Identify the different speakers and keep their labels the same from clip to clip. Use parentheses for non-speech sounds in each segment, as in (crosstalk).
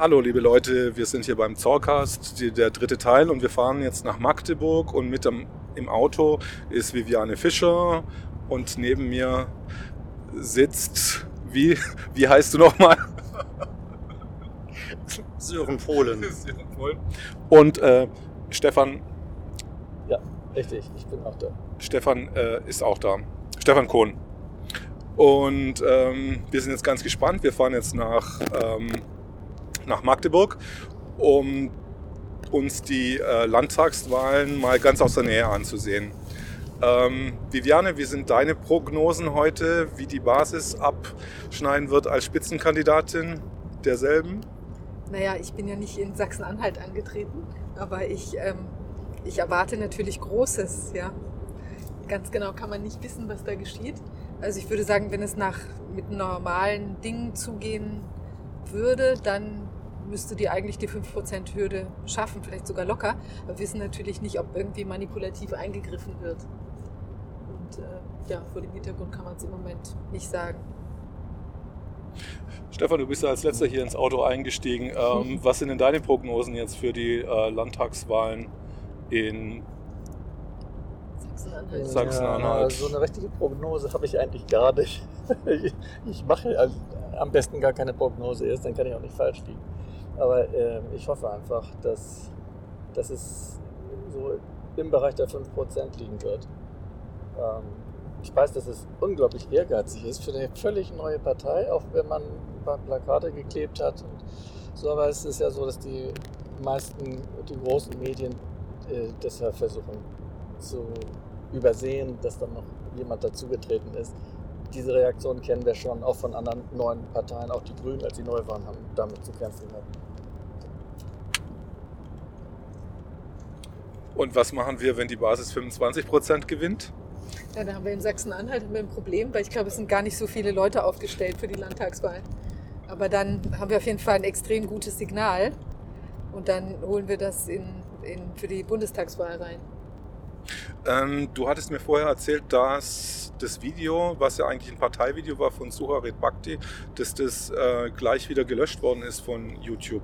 Speaker 1: Hallo liebe Leute, wir sind hier beim Zorcast, der dritte Teil und wir fahren jetzt nach Magdeburg und mit dem, im Auto ist Viviane Fischer und neben mir sitzt, wie, wie heißt du nochmal? (laughs)
Speaker 2: Sören Polen.
Speaker 1: Und äh, Stefan,
Speaker 2: Ja, richtig, ich bin auch da.
Speaker 1: Stefan äh, ist auch da. Stefan Kohn. Und ähm, wir sind jetzt ganz gespannt. Wir fahren jetzt nach, ähm, nach Magdeburg, um uns die äh, Landtagswahlen mal ganz aus der Nähe anzusehen. Ähm, Viviane, wie sind deine Prognosen heute, wie die Basis abschneiden wird als Spitzenkandidatin derselben?
Speaker 3: Naja, ich bin ja nicht in Sachsen-Anhalt angetreten, aber ich, ähm, ich erwarte natürlich Großes, ja. Ganz genau kann man nicht wissen, was da geschieht. Also ich würde sagen, wenn es nach mit normalen Dingen zugehen würde, dann müsste die eigentlich die 5%-Hürde schaffen, vielleicht sogar locker. Aber wir wissen natürlich nicht, ob irgendwie manipulativ eingegriffen wird. Und äh, ja, vor dem Hintergrund kann man es im Moment nicht sagen.
Speaker 1: Stefan, du bist ja als letzter hier ins Auto eingestiegen. Ähm, (laughs) was sind denn deine Prognosen jetzt für die äh, Landtagswahlen in
Speaker 3: Sachsen-Anhalt.
Speaker 1: Sachsen-Anhalt.
Speaker 2: Ja, so eine richtige Prognose habe ich eigentlich gar nicht. (laughs) Ich, ich mache also am besten gar keine Prognose erst, dann kann ich auch nicht falsch liegen. Aber äh, ich hoffe einfach, dass, dass es so im Bereich der 5% liegen wird. Ähm, ich weiß, dass es unglaublich ehrgeizig ist für eine völlig neue Partei, auch wenn man ein paar Plakate geklebt hat. Und so, aber es ist ja so, dass die meisten, die großen Medien äh, deshalb versuchen zu übersehen, dass dann noch jemand dazugetreten ist. Diese Reaktion kennen wir schon auch von anderen neuen Parteien, auch die Grünen, als sie neu waren, haben damit zu kämpfen gehabt.
Speaker 1: Und was machen wir, wenn die Basis 25% gewinnt?
Speaker 3: Ja, da haben wir in Sachsen-Anhalt ein Problem, weil ich glaube, es sind gar nicht so viele Leute aufgestellt für die Landtagswahl. Aber dann haben wir auf jeden Fall ein extrem gutes Signal und dann holen wir das in, in, für die Bundestagswahl rein.
Speaker 1: Ähm, du hattest mir vorher erzählt, dass das Video, was ja eigentlich ein Parteivideo war von Suharit Bhakti, dass das äh, gleich wieder gelöscht worden ist von YouTube.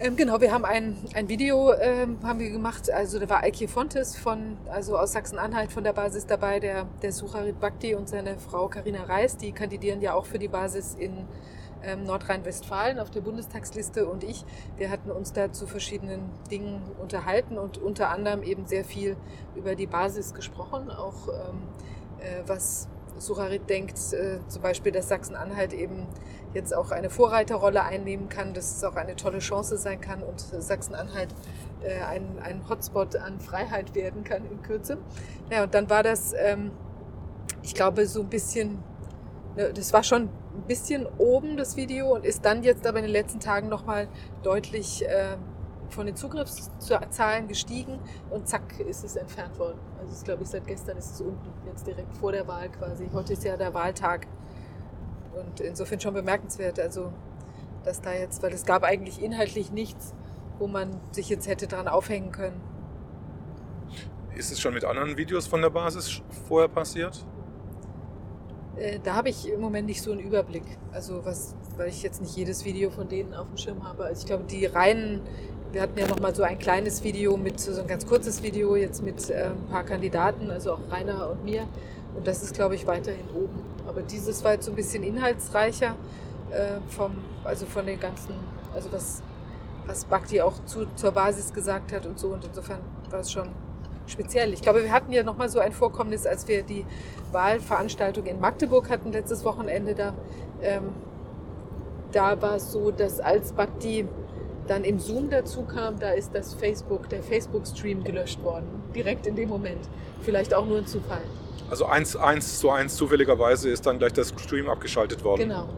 Speaker 3: Ähm, genau, wir haben ein, ein Video ähm, haben wir gemacht. Also da war Eike Fontes von, also aus Sachsen-Anhalt von der Basis dabei, der, der Sucharit Bhakti und seine Frau Karina Reis, die kandidieren ja auch für die Basis in ähm, Nordrhein-Westfalen auf der Bundestagsliste. Und ich, wir hatten uns da zu verschiedenen Dingen unterhalten und unter anderem eben sehr viel über die Basis gesprochen, auch ähm, äh, was Sucharit denkt, äh, zum Beispiel, dass Sachsen-Anhalt eben jetzt auch eine Vorreiterrolle einnehmen kann, dass es auch eine tolle Chance sein kann und Sachsen-Anhalt äh, ein, ein Hotspot an Freiheit werden kann in Kürze. Ja, und dann war das, ähm, ich glaube, so ein bisschen, ne, das war schon ein bisschen oben, das Video, und ist dann jetzt aber in den letzten Tagen nochmal deutlich äh, von den Zugriffszahlen gestiegen und zack ist es entfernt worden. Also ich glaube, seit gestern ist es unten, jetzt direkt vor der Wahl quasi. Heute ist ja der Wahltag. Und insofern schon bemerkenswert, also dass da jetzt, weil es gab eigentlich inhaltlich nichts, wo man sich jetzt hätte dran aufhängen können.
Speaker 1: Ist es schon mit anderen Videos von der Basis vorher passiert?
Speaker 3: Äh, da habe ich im Moment nicht so einen Überblick. Also was, weil ich jetzt nicht jedes Video von denen auf dem Schirm habe. Also ich glaube, die reinen, wir hatten ja noch mal so ein kleines Video mit, so ein ganz kurzes Video jetzt mit äh, ein paar Kandidaten, also auch Rainer und mir. Und das ist, glaube ich, weiterhin oben. Aber dieses war jetzt so ein bisschen inhaltsreicher äh, vom, also von den ganzen, also was, was Bhakti auch zu, zur Basis gesagt hat und so. Und insofern war es schon speziell. Ich glaube, wir hatten ja noch mal so ein Vorkommnis, als wir die Wahlveranstaltung in Magdeburg hatten letztes Wochenende. Da, ähm, da war es so, dass als Bhakti dann im Zoom dazu kam, da ist das Facebook, der Facebook-Stream gelöscht worden. Direkt in dem Moment. Vielleicht auch nur ein Zufall.
Speaker 1: Also eins, eins zu eins zufälligerweise ist dann gleich der Stream abgeschaltet worden.
Speaker 3: Genau.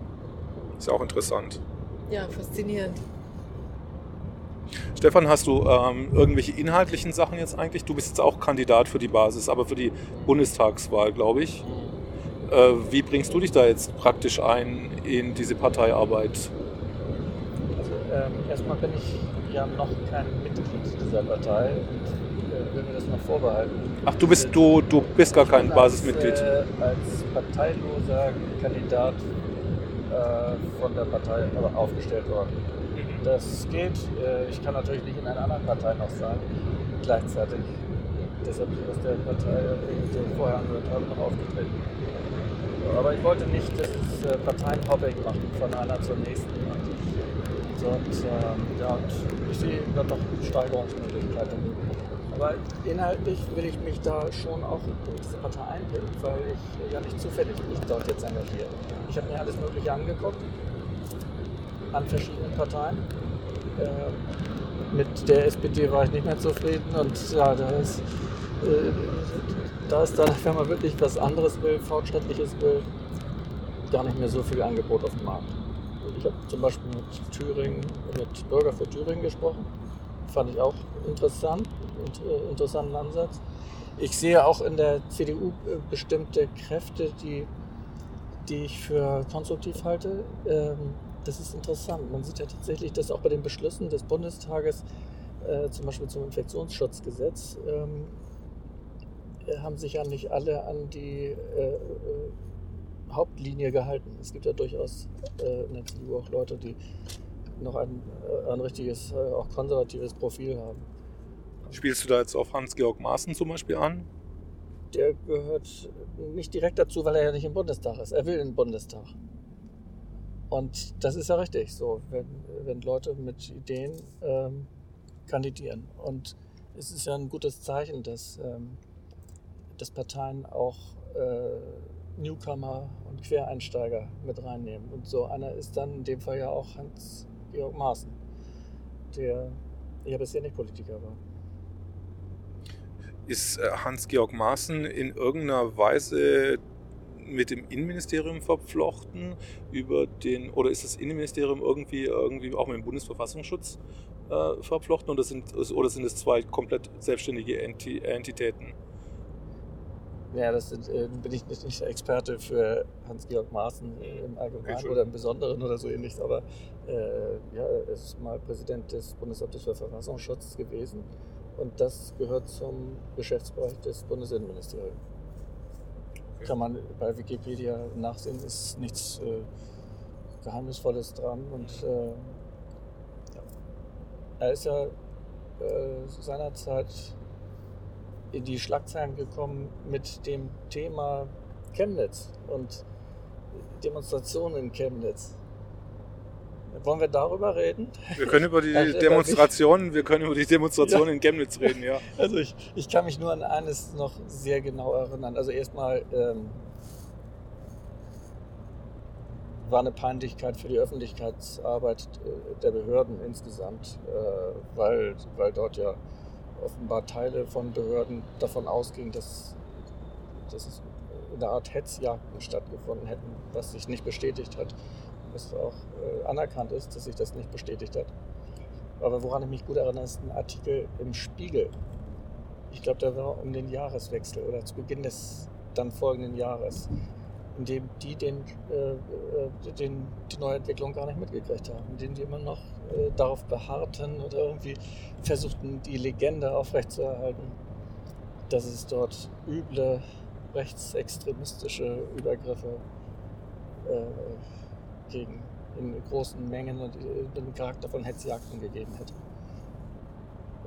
Speaker 1: Ist ja auch interessant.
Speaker 3: Ja, faszinierend.
Speaker 1: Stefan, hast du ähm, irgendwelche inhaltlichen Sachen jetzt eigentlich? Du bist jetzt auch Kandidat für die Basis, aber für die Bundestagswahl, glaube ich. Äh, wie bringst du dich da jetzt praktisch ein in diese Parteiarbeit?
Speaker 2: Ähm, erstmal bin ich ja noch kein Mitglied dieser Partei und äh, will mir das noch vorbehalten.
Speaker 1: Ach, du bist du, du bist gar kein
Speaker 2: Ich bin
Speaker 1: Basismitglied.
Speaker 2: Als, äh, als parteiloser Kandidat äh, von der Partei aufgestellt worden. Das geht. Äh, ich kann natürlich nicht in einer anderen Partei noch sein, gleichzeitig. Deshalb bin ich aus der Partei, die ich vorher angehört habe, noch aufgetreten. Aber ich wollte nicht dieses äh, Parteienhopping machen von einer zur nächsten. Und, und, äh, ja, und ich sehe dann noch Steigerungsmöglichkeiten. Aber inhaltlich will ich mich da schon auch in diese Partei einbringen, weil ich ja nicht zufällig mich dort jetzt engagiere. Ich habe mir alles Mögliche angeguckt an verschiedenen Parteien. Äh, mit der SPD war ich nicht mehr zufrieden und ja, da ist, äh, da ist dann, wenn man wirklich was anderes will, fortschrittliches will, gar nicht mehr so viel Angebot auf dem Markt. Habe zum Beispiel mit Thüringen, mit Bürger für Thüringen gesprochen. Fand ich auch interessant äh, interessanten Ansatz. Ich sehe auch in der CDU äh, bestimmte Kräfte, die, die ich für konstruktiv halte. Ähm, das ist interessant. Man sieht ja tatsächlich, dass auch bei den Beschlüssen des Bundestages, äh, zum Beispiel zum Infektionsschutzgesetz, ähm, äh, haben sich ja nicht alle an die Hauptlinie gehalten. Es gibt ja durchaus äh, in der CDU auch Leute, die noch ein, äh, ein richtiges, auch konservatives Profil haben.
Speaker 1: Spielst du da jetzt auf Hans-Georg Maaßen zum Beispiel an?
Speaker 2: Der gehört nicht direkt dazu, weil er ja nicht im Bundestag ist. Er will in den Bundestag. Und das ist ja richtig so, wenn, wenn Leute mit Ideen ähm, kandidieren. Und es ist ja ein gutes Zeichen, dass, ähm, dass Parteien auch äh, Newcomer und Quereinsteiger mit reinnehmen. Und so einer ist dann in dem Fall ja auch Hans-Georg Maaßen, der ja bisher nicht Politiker war.
Speaker 1: Ist äh, Hans-Georg Maaßen in irgendeiner Weise mit dem Innenministerium verflochten über den oder ist das Innenministerium irgendwie irgendwie auch mit dem Bundesverfassungsschutz äh, verflochten oder sind oder sind es zwei komplett selbstständige Enti Entitäten?
Speaker 2: Ja, das sind, äh, bin ich nicht, nicht Experte für Hans-Georg Maaßen im Allgemeinen okay, oder im Besonderen oder so ähnlich, aber äh, ja, er ist mal Präsident des Bundesamtes für Verfassungsschutz gewesen und das gehört zum Geschäftsbereich des Bundesinnenministeriums. Kann man bei Wikipedia nachsehen, ist nichts äh, Geheimnisvolles dran. Und äh, ja. er ist ja äh, seinerzeit in die Schlagzeilen gekommen mit dem Thema Chemnitz und Demonstrationen in Chemnitz. Wollen wir darüber reden?
Speaker 1: Wir können über die (laughs) Demonstrationen, wir können über die (laughs) Demonstrationen ja. in Chemnitz reden, ja.
Speaker 2: Also ich, ich kann mich nur an eines noch sehr genau erinnern. Also erstmal ähm, war eine Peinlichkeit für die Öffentlichkeitsarbeit äh, der Behörden insgesamt, äh, weil, weil dort ja offenbar Teile von Behörden davon ausgingen, dass, dass es eine Art Hetzjagden stattgefunden hätten, was sich nicht bestätigt hat was auch äh, anerkannt ist, dass sich das nicht bestätigt hat. Aber woran ich mich gut erinnere, ist ein Artikel im Spiegel. Ich glaube, der war um den Jahreswechsel oder zu Beginn des dann folgenden Jahres, in dem die den, äh, äh den, die neue Entwicklung gar nicht mitgekriegt haben, in dem die immer noch äh, darauf beharrten oder irgendwie versuchten, die Legende aufrechtzuerhalten, dass es dort üble rechtsextremistische Übergriffe äh, gegen in großen Mengen und den Charakter von Hetzjagden gegeben hätte.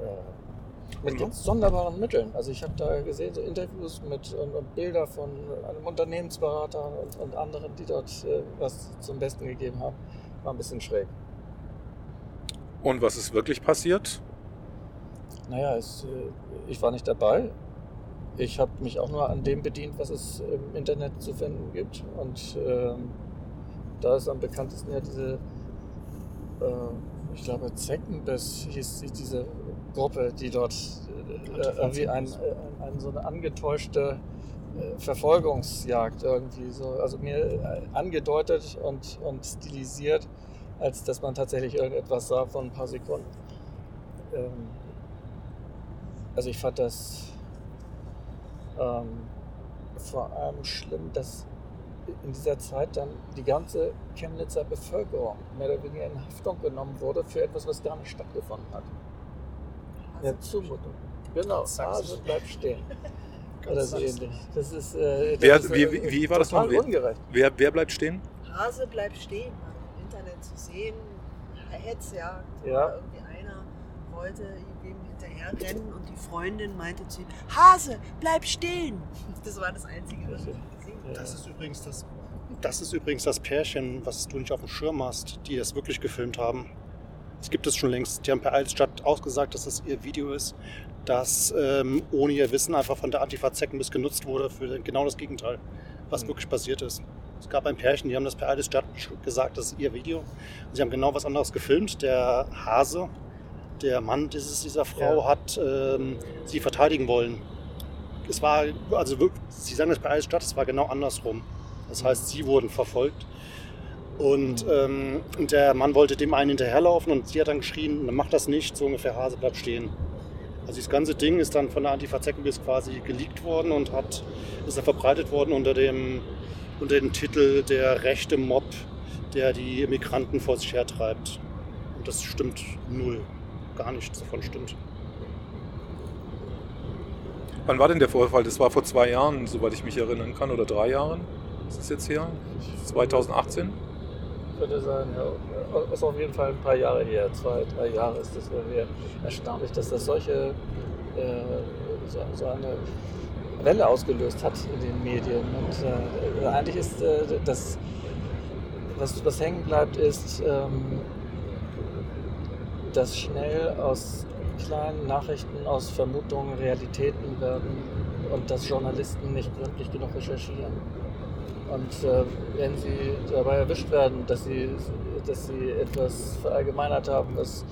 Speaker 2: Äh, mit ganz sonderbaren Mitteln. Also ich habe da gesehen, so Interviews mit und, und Bilder von einem Unternehmensberater und, und anderen, die dort äh, was zum Besten gegeben haben. War ein bisschen schräg.
Speaker 1: Und was ist wirklich passiert?
Speaker 2: Naja, es, äh, ich war nicht dabei. Ich habe mich auch nur an dem bedient, was es im Internet zu finden gibt. Und ähm, da ist am bekanntesten ja diese, äh, ich glaube, Zeckenbiss hieß diese Gruppe, die dort äh, irgendwie ein, ein, ein, so eine angetäuschte äh, Verfolgungsjagd irgendwie so, also mir äh, angedeutet und, und stilisiert, als dass man tatsächlich irgendetwas sah von ein paar Sekunden. Ähm, also ich fand das ähm, vor allem schlimm, dass in dieser Zeit dann die ganze Chemnitzer Bevölkerung mehr oder weniger in Haftung genommen wurde für etwas, was gar nicht stattgefunden hat. Ja, Zumutung. Genau, Hase bleibt stehen. (laughs) Oder so ähnlich. Das ist, äh, das
Speaker 1: wer,
Speaker 2: ist
Speaker 1: wie, wie, wie war das noch?
Speaker 2: Ungerecht.
Speaker 1: Wer, wer bleibt stehen?
Speaker 4: Hase bleibt stehen, zu sehen, Hetzjagd.
Speaker 2: Ja.
Speaker 4: Irgendwie einer wollte ihm hinterher rennen und die Freundin meinte zu ihm, Hase, bleib stehen. (laughs) Das war das Einzige, was ich gesehen habe.
Speaker 5: Das ist übrigens das, das ist übrigens das Pärchen, was du nicht auf dem Schirm hast, die es wirklich gefilmt haben. Es gibt es schon längst. Die haben per Altstadt ausgesagt, dass das ihr Video ist, das ähm, ohne ihr Wissen einfach von der Antifa Zeckenbiss genutzt wurde für genau das Gegenteil, was
Speaker 2: Mhm.
Speaker 5: wirklich passiert ist. Es gab ein Pärchen, die haben das per Altstadt gesagt, das ist ihr Video. Sie haben genau was anderes gefilmt. Der Hase, der Mann dieses, dieser Frau,
Speaker 2: Ja.
Speaker 5: hat ähm, sie verteidigen wollen. Es war, also wirklich, sie sagen das bei Altstadt, es war genau andersrum. Das heißt, sie wurden verfolgt. Und ähm, und der Mann wollte dem einen hinterherlaufen und sie hat dann geschrien, "Na, mach das nicht, so ungefähr Hase bleibt stehen. Also das ganze Ding ist dann von der Antifa Zeckenbiss quasi geleakt worden und hat, ist dann verbreitet worden unter dem, unter dem Titel der rechte Mob, der die Migranten vor sich hertreibt. Und das stimmt null. Gar nichts davon stimmt.
Speaker 1: Wann war denn der Vorfall? Das war vor zwei Jahren, soweit ich mich erinnern kann, oder drei Jahren. Ist es jetzt hier? 2018?
Speaker 2: Könnte sein, ja. Ist auf jeden Fall ein paar Jahre her. Zwei, drei Jahre ist das her. Erstaunlich, dass das solche, äh, so, so eine Welle ausgelöst hat in den Medien. Und äh, eigentlich ist äh, das, was, was hängen bleibt, ist, ähm, dass schnell aus kleinen Nachrichten, aus Vermutungen Realitäten werden und dass Journalisten nicht gründlich genug recherchieren. Und äh, wenn sie dabei erwischt werden, dass sie, dass sie etwas verallgemeinert haben, was,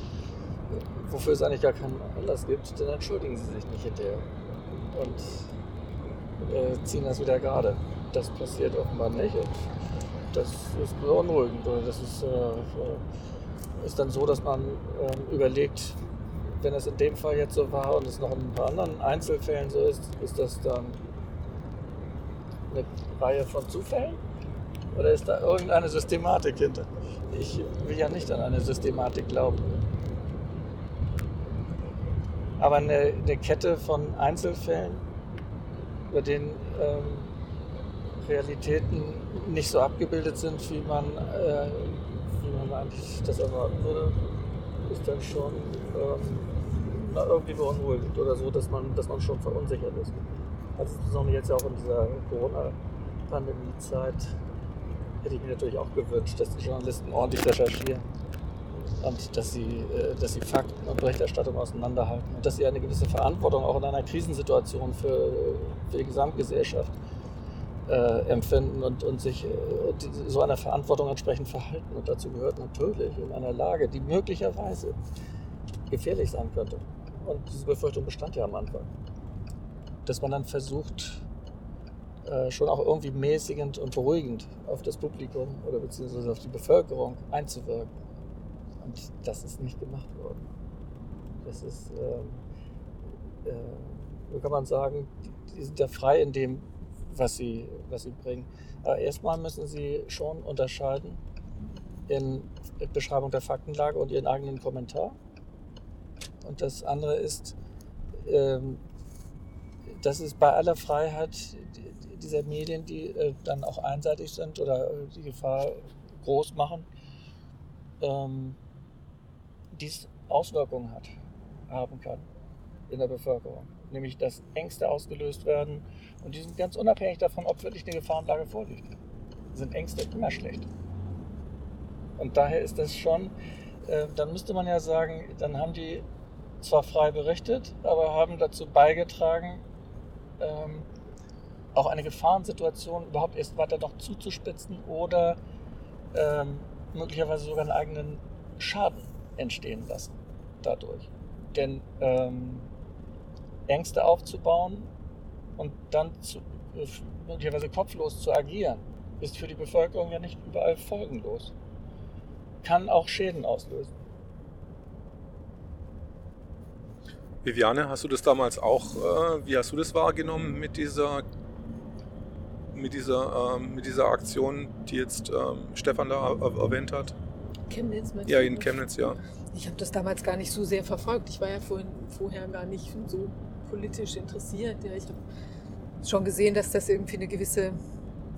Speaker 2: wofür es eigentlich gar keinen Anlass gibt, dann entschuldigen sie sich nicht hinterher und äh, ziehen das wieder gerade. Das passiert offenbar nicht und das ist beunruhigend. Oder das ist, äh, ist dann so, dass man ähm, überlegt, wenn es in dem Fall jetzt so war und es noch in ein paar anderen Einzelfällen so ist, ist das dann eine Reihe von Zufällen? Oder ist da irgendeine Systematik hinter? Ich will ja nicht an eine Systematik glauben. Aber eine, eine Kette von Einzelfällen, bei denen ähm, Realitäten nicht so abgebildet sind, wie man, äh, wie man eigentlich das erwarten würde, ist dann schon ähm, na, irgendwie beunruhigend oder so, dass man, dass man schon verunsichert ist. Also insbesondere jetzt ja auch in dieser Corona-Pandemie-Zeit hätte ich mir natürlich auch gewünscht, dass die Journalisten ordentlich recherchieren und dass sie, äh, dass sie Fakten und Berichterstattung auseinanderhalten und dass sie eine gewisse Verantwortung auch in einer Krisensituation für, für die Gesamtgesellschaft äh, empfinden und, und sich äh, so einer Verantwortung entsprechend verhalten. Und dazu gehört natürlich in einer Lage, die möglicherweise gefährlich sein könnte. Und diese Befürchtung bestand ja am Anfang. Dass man dann versucht, äh, schon auch irgendwie mäßigend und beruhigend auf das Publikum oder beziehungsweise auf die Bevölkerung einzuwirken. Und das ist nicht gemacht worden. Das ist, ähm, äh, so kann man sagen, die, die sind ja frei in dem, was sie, was sie bringen. Aber erstmal müssen sie schon unterscheiden in Beschreibung der Faktenlage und ihren eigenen Kommentar. Und das andere ist, ähm, dass es bei aller Freiheit dieser Medien, die äh, dann auch einseitig sind oder äh, die Gefahr groß machen, ähm, dies Auswirkungen hat, haben kann in der Bevölkerung. Nämlich, dass Ängste ausgelöst werden und die sind ganz unabhängig davon, ob wirklich eine Gefahrenlage vorliegt. Sind Ängste immer schlecht. Und daher ist das schon, äh, dann müsste man ja sagen, dann haben die zwar frei berichtet, aber haben dazu beigetragen, ähm, auch eine Gefahrensituation überhaupt erst weiter noch zuzuspitzen oder ähm, möglicherweise sogar einen eigenen Schaden entstehen lassen dadurch. Denn ähm, Ängste aufzubauen und dann zu, äh, möglicherweise kopflos zu agieren, ist für die Bevölkerung ja nicht überall folgenlos. Kann auch Schäden auslösen.
Speaker 1: Viviane, hast du das damals auch, äh, wie hast du das wahrgenommen mit dieser, mit dieser, ähm, mit dieser Aktion, die jetzt ähm, Stefan da er erwähnt hat?
Speaker 3: Chemnitz, meinst
Speaker 1: Ja, in Chemnitz, ja.
Speaker 3: Ich habe das damals gar nicht so sehr verfolgt. Ich war ja vorhin, vorher gar nicht so politisch interessiert. Ja, ich habe schon gesehen, dass das irgendwie eine gewisse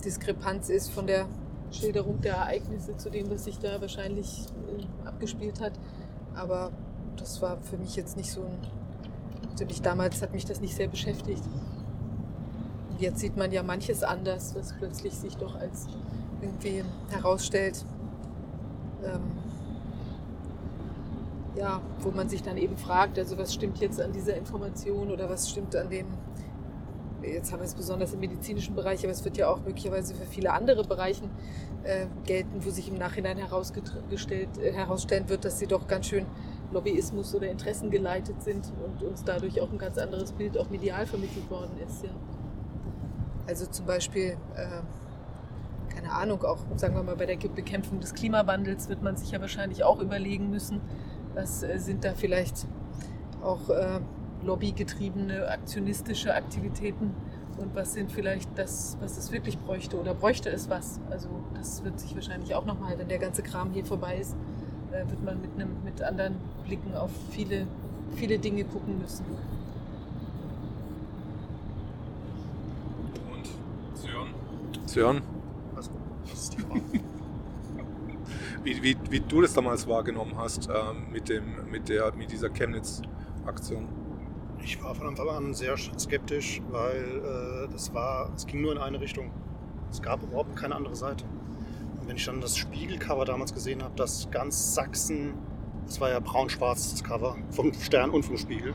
Speaker 3: Diskrepanz ist von der Schilderung der Ereignisse zu dem, was sich da wahrscheinlich äh, abgespielt hat. Aber das war für mich jetzt nicht so ein. Natürlich damals hat mich das nicht sehr beschäftigt. Und jetzt sieht man ja manches anders, was plötzlich sich doch als irgendwie herausstellt. Ähm, ja, wo man sich dann eben fragt, also was stimmt jetzt an dieser Information oder was stimmt an dem, jetzt haben wir es besonders im medizinischen Bereich, aber es wird ja auch möglicherweise für viele andere Bereiche äh, gelten, wo sich im Nachhinein herausgestellt, äh, herausstellen wird, dass sie doch ganz schön Lobbyismus oder Interessen geleitet sind und uns dadurch auch ein ganz anderes Bild auch medial vermittelt worden ist. Ja. Also zum Beispiel, äh, keine Ahnung, auch sagen wir mal bei der Bekämpfung des Klimawandels wird man sich ja wahrscheinlich auch überlegen müssen, was äh, sind da vielleicht auch äh, lobbygetriebene aktionistische Aktivitäten und was sind vielleicht das, was es wirklich bräuchte oder bräuchte es was. Also das wird sich wahrscheinlich auch nochmal, wenn der ganze Kram hier vorbei ist, äh, wird man mit, einem, mit anderen Blicken auf viele, viele Dinge gucken müssen.
Speaker 1: Und Sören? Sören?
Speaker 5: Was, was ist die Frage? (laughs)
Speaker 1: wie, wie, wie du das damals wahrgenommen hast ähm, mit, dem, mit, der, mit dieser Chemnitz-Aktion.
Speaker 5: Ich war von Anfang an sehr skeptisch, weil äh, das war, es ging nur in eine Richtung. Es gab überhaupt keine andere Seite. Und wenn ich dann das Spiegelcover damals gesehen habe, dass ganz Sachsen, das war ja braun-schwarz das Cover vom Stern und vom Spiegel,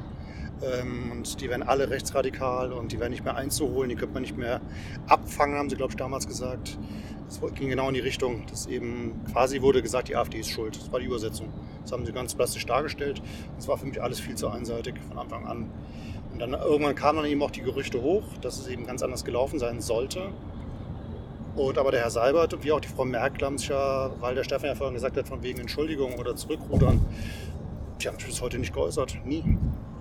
Speaker 5: und die werden alle rechtsradikal und die werden nicht mehr einzuholen, die könnte man nicht mehr abfangen, haben sie, glaube ich, damals gesagt. Das ging genau in die Richtung, dass eben quasi wurde gesagt, die AfD ist schuld. Das war die Übersetzung. Das haben sie ganz plastisch dargestellt. Das war für mich alles viel zu einseitig von Anfang an. Und dann irgendwann kamen dann eben auch die Gerüchte hoch, dass es eben ganz anders gelaufen sein sollte. Und aber der Herr Seibert und wie auch die Frau Merkel haben sich ja, weil der Stefan ja vorhin gesagt hat, von wegen Entschuldigung oder Zurückrudern, die haben sich bis heute nicht geäußert. Nie.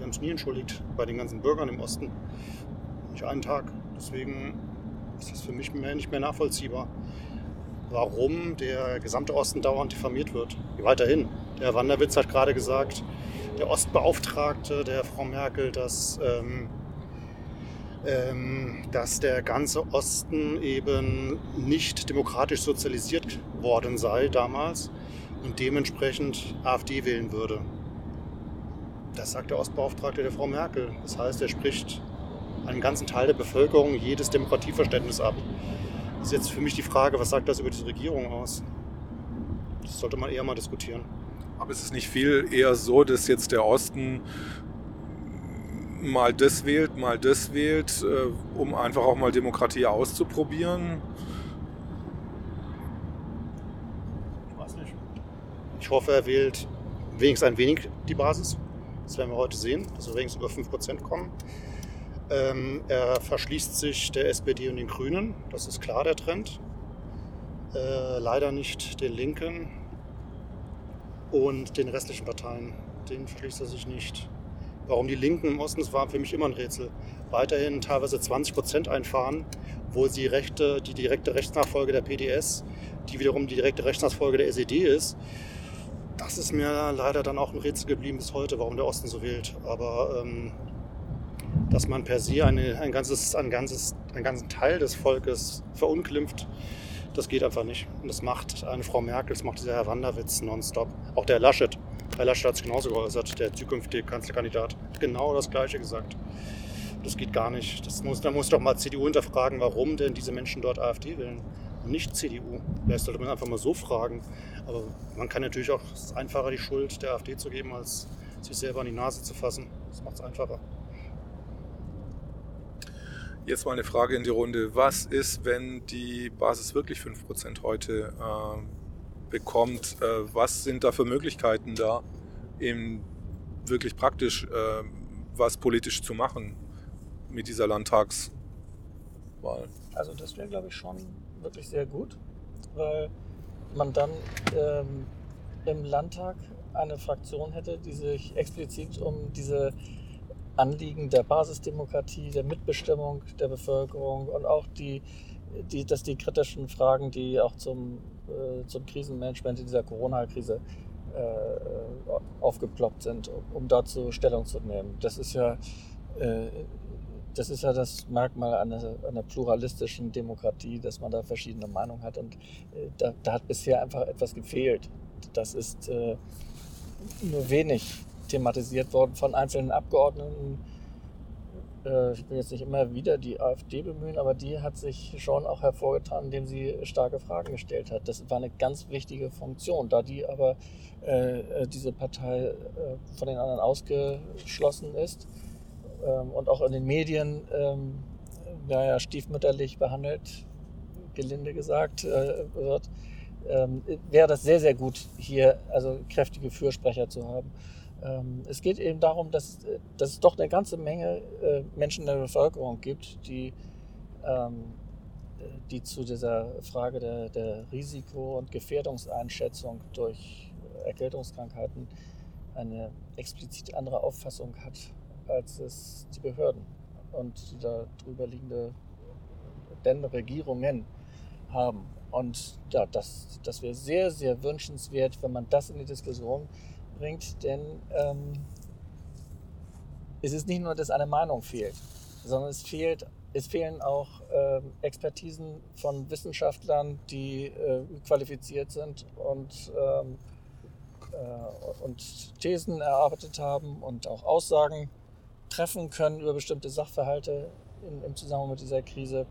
Speaker 5: Die haben es nie entschuldigt bei den ganzen Bürgern im Osten. Nicht einen Tag. Deswegen ist das für mich nicht mehr nachvollziehbar, warum der gesamte Osten dauernd diffamiert wird. Weiterhin. Der Wanderwitz hat gerade gesagt, der Ostbeauftragte der Frau Merkel, dass, ähm, ähm, dass der ganze Osten eben nicht demokratisch sozialisiert worden sei damals und dementsprechend AfD wählen würde. Das sagt der Ostbeauftragte der Frau Merkel. Das heißt, er spricht einen ganzen Teil der Bevölkerung jedes Demokratieverständnis ab. Das ist jetzt für mich die Frage, was sagt das über diese Regierung aus? Das sollte man eher mal diskutieren.
Speaker 1: Aber ist es nicht viel eher so, dass jetzt der Osten mal das wählt, mal das wählt, äh, um einfach auch mal Demokratie auszuprobieren?
Speaker 5: Ich weiß nicht. Ich hoffe, er wählt wenigstens ein wenig die Basis. Das werden wir heute sehen, dass wir wenigstens über 5% kommen. Ähm, er verschließt sich der SPD und den Grünen, das ist klar der Trend. Äh, leider nicht den Linken und den restlichen Parteien. Den verschließt er sich nicht. Warum die Linken im Osten, das war für mich immer ein Rätsel. Weiterhin teilweise 20 Prozent einfahren, wo sie Rechte, die direkte Rechtsnachfolge der PDS, die wiederum die direkte Rechtsnachfolge der SED ist. Das ist mir leider dann auch ein Rätsel geblieben bis heute, warum der Osten so wählt. Aber ähm, dass man per se eine, ein, ganzes, ein, ganzes, einen ganzen Teil des Volkes verunglimpft, das geht einfach nicht. Und das macht eine Frau Merkel, das macht dieser Herr Wanderwitz nonstop. Auch der Laschet. Herr Laschet hat sich genauso geäußert, der zukünftige Kanzlerkandidat. Hat genau das Gleiche gesagt. Das geht gar nicht. Das muss, da muss doch mal CDU hinterfragen, warum denn diese Menschen dort AfD wählen und nicht CDU. Vielleicht sollte man einfach mal so fragen. Aber man kann natürlich auch, es ist einfacher, die Schuld der AfD zu geben, als sich selber an die Nase zu fassen. Das macht es einfacher.
Speaker 1: Jetzt mal eine Frage in die Runde. Was ist, wenn die Basis wirklich 5% heute äh, bekommt? Äh, was sind da für Möglichkeiten da, eben wirklich praktisch äh, was politisch zu machen mit dieser Landtagswahl?
Speaker 2: Also das wäre, glaube ich, schon wirklich sehr gut, weil man dann ähm, im Landtag eine Fraktion hätte, die sich explizit um diese Anliegen der Basisdemokratie, der Mitbestimmung der Bevölkerung und auch die, die, dass die kritischen Fragen, die auch zum, äh, zum Krisenmanagement in dieser Corona-Krise äh, aufgeploppt sind, um dazu Stellung zu nehmen. Das ist ja äh, das ist ja das Merkmal einer, einer pluralistischen Demokratie, dass man da verschiedene Meinungen hat. Und äh, da, da, hat bisher einfach etwas gefehlt. Das ist äh, nur wenig thematisiert worden von einzelnen Abgeordneten. Äh, ich will jetzt nicht immer wieder die AfD bemühen, aber die hat sich schon auch hervorgetan, indem sie starke Fragen gestellt hat. Das war eine ganz wichtige Funktion. Da die aber äh, diese Partei äh, von den anderen ausgeschlossen ist, ähm, und auch in den Medien ähm, naja, stiefmütterlich behandelt, gelinde gesagt, äh, wird, ähm, wäre das sehr, sehr gut, hier also kräftige Fürsprecher zu haben. Ähm, es geht eben darum, dass, dass es doch eine ganze Menge äh, Menschen in der Bevölkerung gibt, die, ähm, die zu dieser Frage der, der Risiko- und Gefährdungseinschätzung durch Erkältungskrankheiten eine explizit andere Auffassung hat als es die Behörden und die darüber liegende denn Regierungen haben. Und ja, das, das wäre sehr, sehr wünschenswert, wenn man das in die Diskussion bringt, denn ähm, es ist nicht nur, dass eine Meinung fehlt, sondern es, fehlt, es fehlen auch ähm, Expertisen von Wissenschaftlern, die äh, qualifiziert sind und ähm, äh, und Thesen erarbeitet haben und auch Aussagen treffen können über bestimmte Sachverhalte in, im Zusammenhang mit dieser Krise,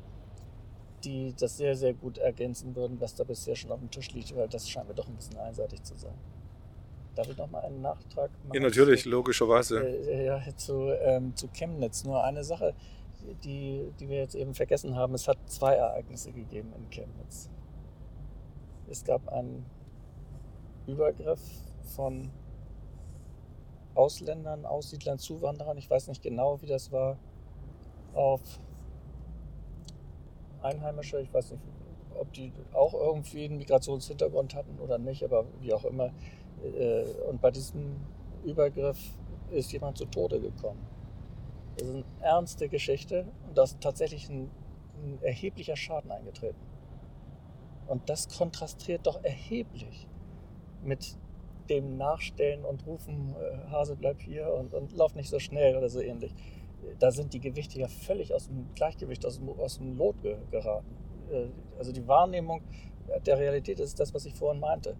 Speaker 2: die das sehr, sehr gut ergänzen würden, was da bisher schon auf dem Tisch liegt, weil das scheint mir doch ein bisschen einseitig zu sein. Darf ich noch mal einen Nachtrag machen?
Speaker 1: Ja, natürlich, zu, logischerweise.
Speaker 2: Äh, ja, zu, ähm, zu Chemnitz. Nur eine Sache, die, die wir jetzt eben vergessen haben. Es hat zwei Ereignisse gegeben in Chemnitz. Es gab einen Übergriff von Ausländern, Aussiedlern, Zuwanderern, ich weiß nicht genau, wie das war, auf Einheimische, ich weiß nicht, ob die auch irgendwie einen Migrationshintergrund hatten oder nicht, aber wie auch immer. Äh, und bei diesem Übergriff ist jemand zu Tode gekommen. Das ist eine ernste Geschichte und da ist tatsächlich ein, ein erheblicher Schaden eingetreten. Und das kontrastiert doch erheblich mit dem nachstellen und rufen, äh, Hase bleib hier und, und lauf nicht so schnell oder so ähnlich. Da sind die Gewichte ja völlig aus dem Gleichgewicht, aus dem, aus dem Lot ge geraten. Äh, also die Wahrnehmung der Realität ist das, was ich vorhin meinte.